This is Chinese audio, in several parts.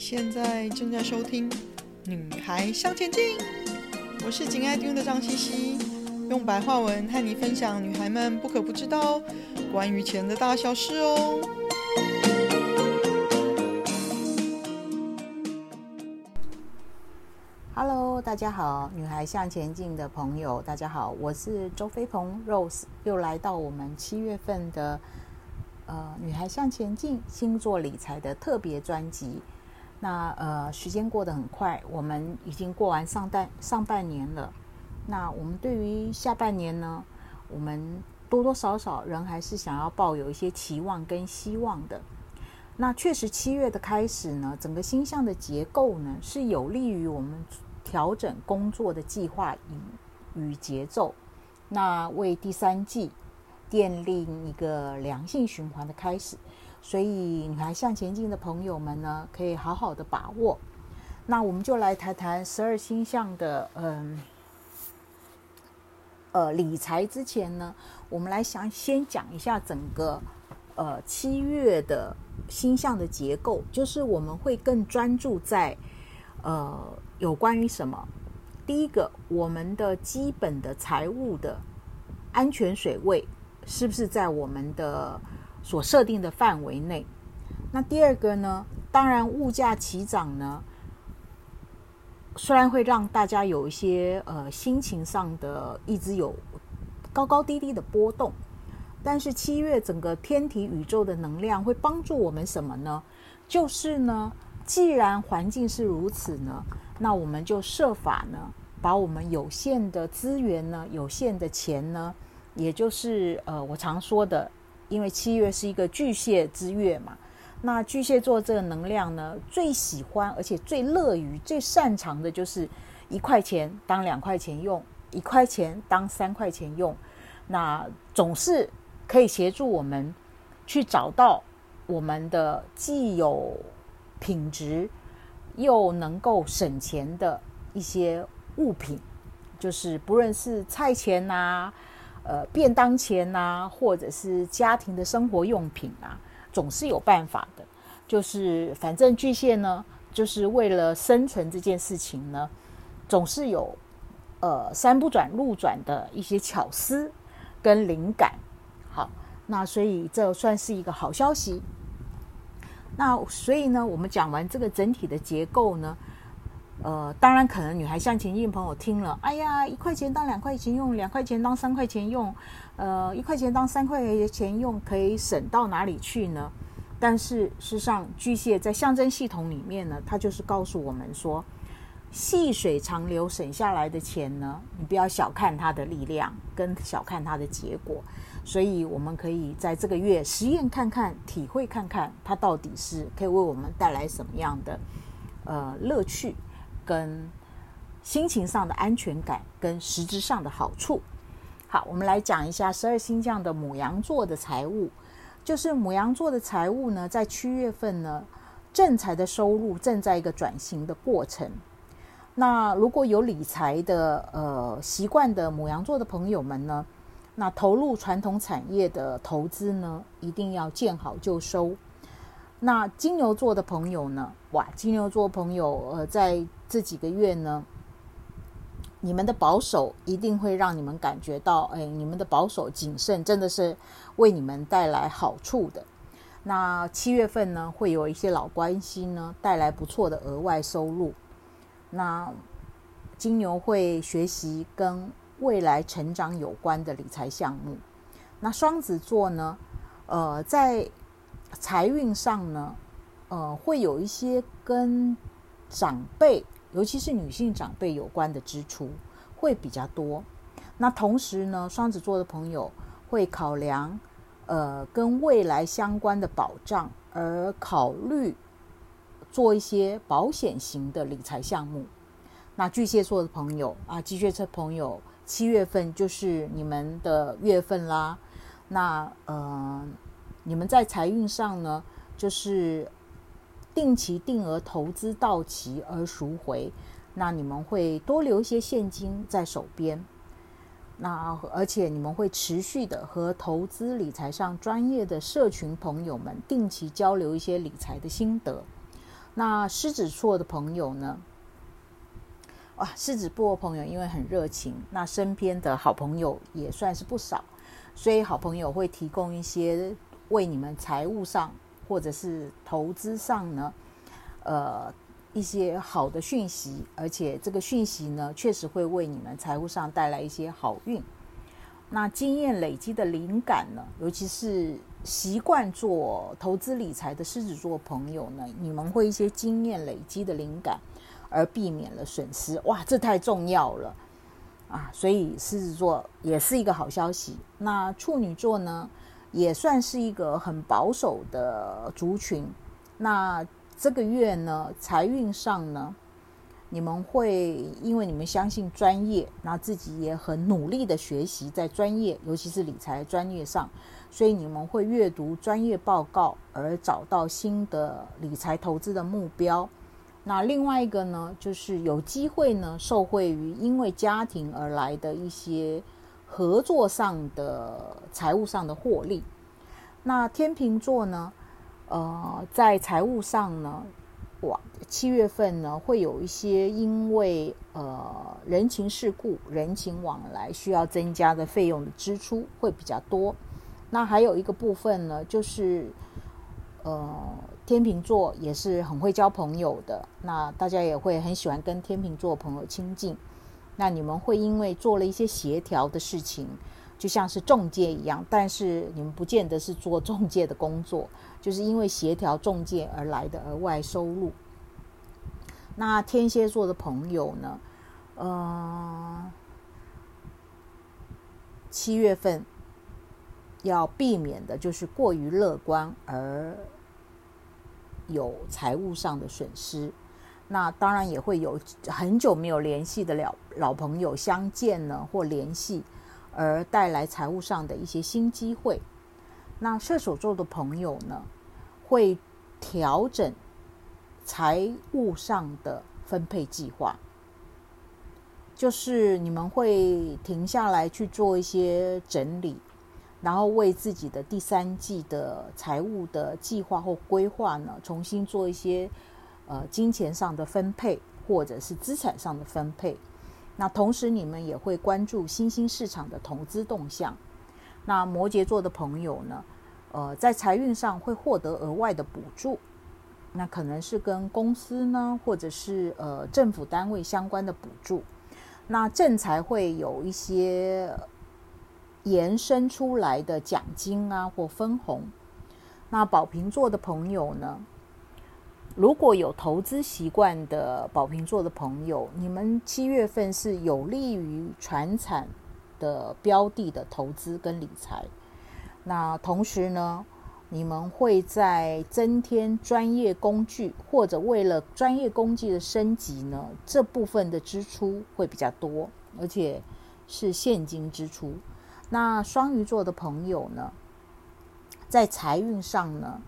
现在正在收听《女孩向前进》，我是紧爱听的张茜茜，用白话文和你分享女孩们不可不知道关于钱的大小事哦。Hello，大家好，女孩向前进的朋友，大家好，我是周飞鹏 Rose，又来到我们七月份的呃女孩向前进星座理财的特别专辑。那呃，时间过得很快，我们已经过完上半上半年了。那我们对于下半年呢，我们多多少少人还是想要抱有一些期望跟希望的。那确实，七月的开始呢，整个星象的结构呢，是有利于我们调整工作的计划与与节奏，那为第三季奠定一个良性循环的开始。所以，女孩向前进的朋友们呢，可以好好的把握。那我们就来谈谈十二星象的，嗯，呃，理财之前呢，我们来想先讲一下整个，呃，七月的星象的结构，就是我们会更专注在，呃，有关于什么？第一个，我们的基本的财务的安全水位是不是在我们的所设定的范围内。那第二个呢？当然，物价齐涨呢，虽然会让大家有一些呃心情上的一直有高高低低的波动，但是七月整个天体宇宙的能量会帮助我们什么呢？就是呢，既然环境是如此呢，那我们就设法呢，把我们有限的资源呢，有限的钱呢，也就是呃，我常说的。因为七月是一个巨蟹之月嘛，那巨蟹座这个能量呢，最喜欢而且最乐于、最擅长的就是一块钱当两块钱用，一块钱当三块钱用，那总是可以协助我们去找到我们的既有品质又能够省钱的一些物品，就是不论是菜钱呐、呃，便当钱呐、或者是家庭的生活用品啊，总是有办法的。就是反正巨蟹呢，就是为了生存这件事情呢，总是有呃山不转路转的一些巧思跟灵感。好，那所以这算是一个好消息。那所以呢，我们讲完这个整体的结构呢。呃，当然，可能女孩向前进朋友听了，哎呀，一块钱当两块钱用，两块钱当三块钱用，呃，一块钱当三块钱用，可以省到哪里去呢？但是事实上，巨蟹在象征系统里面呢，它就是告诉我们说，细水长流省下来的钱呢，你不要小看它的力量，跟小看它的结果。所以，我们可以在这个月实验看看，体会看看，它到底是可以为我们带来什么样的呃乐趣。跟心情上的安全感，跟实质上的好处。好，我们来讲一下十二星象的母羊座的财务。就是母羊座的财务呢，在七月份呢，正财的收入正在一个转型的过程。那如果有理财的呃习惯的母羊座的朋友们呢，那投入传统产业的投资呢，一定要见好就收。那金牛座的朋友呢？哇，金牛座朋友，呃，在这几个月呢，你们的保守一定会让你们感觉到，哎，你们的保守谨慎真的是为你们带来好处的。那七月份呢，会有一些老关系呢，带来不错的额外收入。那金牛会学习跟未来成长有关的理财项目。那双子座呢，呃，在财运上呢，呃，会有一些跟长辈，尤其是女性长辈有关的支出会比较多。那同时呢，双子座的朋友会考量，呃，跟未来相关的保障，而考虑做一些保险型的理财项目。那巨蟹座的朋友啊，巨蟹座朋友，七月份就是你们的月份啦。那呃。你们在财运上呢，就是定期定额投资到期而赎回，那你们会多留一些现金在手边。那而且你们会持续的和投资理财上专业的社群朋友们定期交流一些理财的心得。那狮子座的朋友呢？哇，狮子座朋友因为很热情，那身边的好朋友也算是不少，所以好朋友会提供一些为你们财务上或者是投资上呢，呃，一些好的讯息，而且这个讯息呢，确实会为你们财务上带来一些好运。那经验累积的灵感呢，尤其是习惯做投资理财的狮子座朋友呢，你们会一些经验累积的灵感，而避免了损失。哇，这太重要了啊！所以狮子座也是一个好消息。那处女座呢，也算是一个很保守的族群。那这个月呢，财运上呢，你们会因为你们相信专业，那自己也很努力的学习在专业，尤其是理财专业上，所以你们会阅读专业报告而找到新的理财投资的目标。那另外一个呢，就是有机会呢，受惠于因为家庭而来的一些合作上的财务上的获利。那天秤座呢，呃，在财务上呢。哇，七月份呢，会有一些因为呃人情世故、人情往来需要增加的费用的支出会比较多。那还有一个部分呢，就是呃天秤座也是很会交朋友的，那大家也会很喜欢跟天秤座朋友亲近。那你们会因为做了一些协调的事情，就像是中介一样，但是你们不见得是做中介的工作。就是因为协调中介而来的额外收入。那天蝎座的朋友呢？呃，七月份要避免的就是过于乐观而有财务上的损失。那当然也会有很久没有联系的了老朋友相见呢，或联系而带来财务上的一些新机会。那射手座的朋友呢，会调整财务上的分配计划，就是你们会停下来去做一些整理，然后为自己的第三季的财务的计划或规划呢，重新做一些呃金钱上的分配，或者是资产上的分配。那同时你们也会关注新兴市场的投资动向。那摩羯座的朋友呢，呃，在财运上会获得额外的补助，那可能是跟公司呢，或者是呃政府单位相关的补助。那正财会有一些延伸出来的奖金啊，或分红。那宝瓶座的朋友呢，如果有投资习惯的宝瓶座的朋友，你们七月份是有利于传产的标的的投资跟理财。那同时呢，你们会在增添专业工具，或者为了专业工具的升级呢，这部分的支出会比较多，而且是现金支出。那双鱼座的朋友呢，在财运上呢，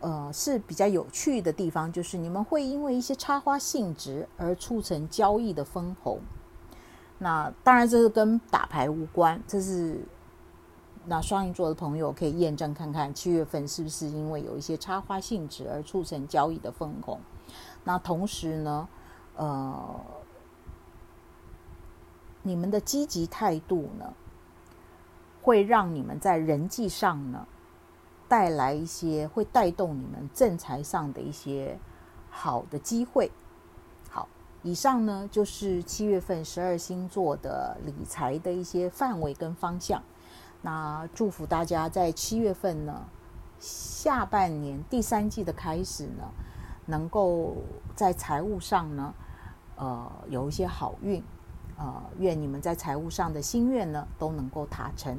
呃，是比较有趣的地方，就是你们会因为一些插花性质而促成交易的分红。那当然这是跟打牌无关，这是。那双鱼座的朋友可以验证看看，七月份是不是因为有一些插花性质而促成交易的分红？那同时呢，呃，你们的积极态度呢，会让你们在人际上呢带来一些，会带动你们正财上的一些好的机会。好，以上呢就是七月份十二星座的理财的一些范围跟方向。那祝福大家在七月份呢，下半年第三季的开始呢，能够在财务上呢，呃，有一些好运，呃，愿你们在财务上的心愿呢都能够达成。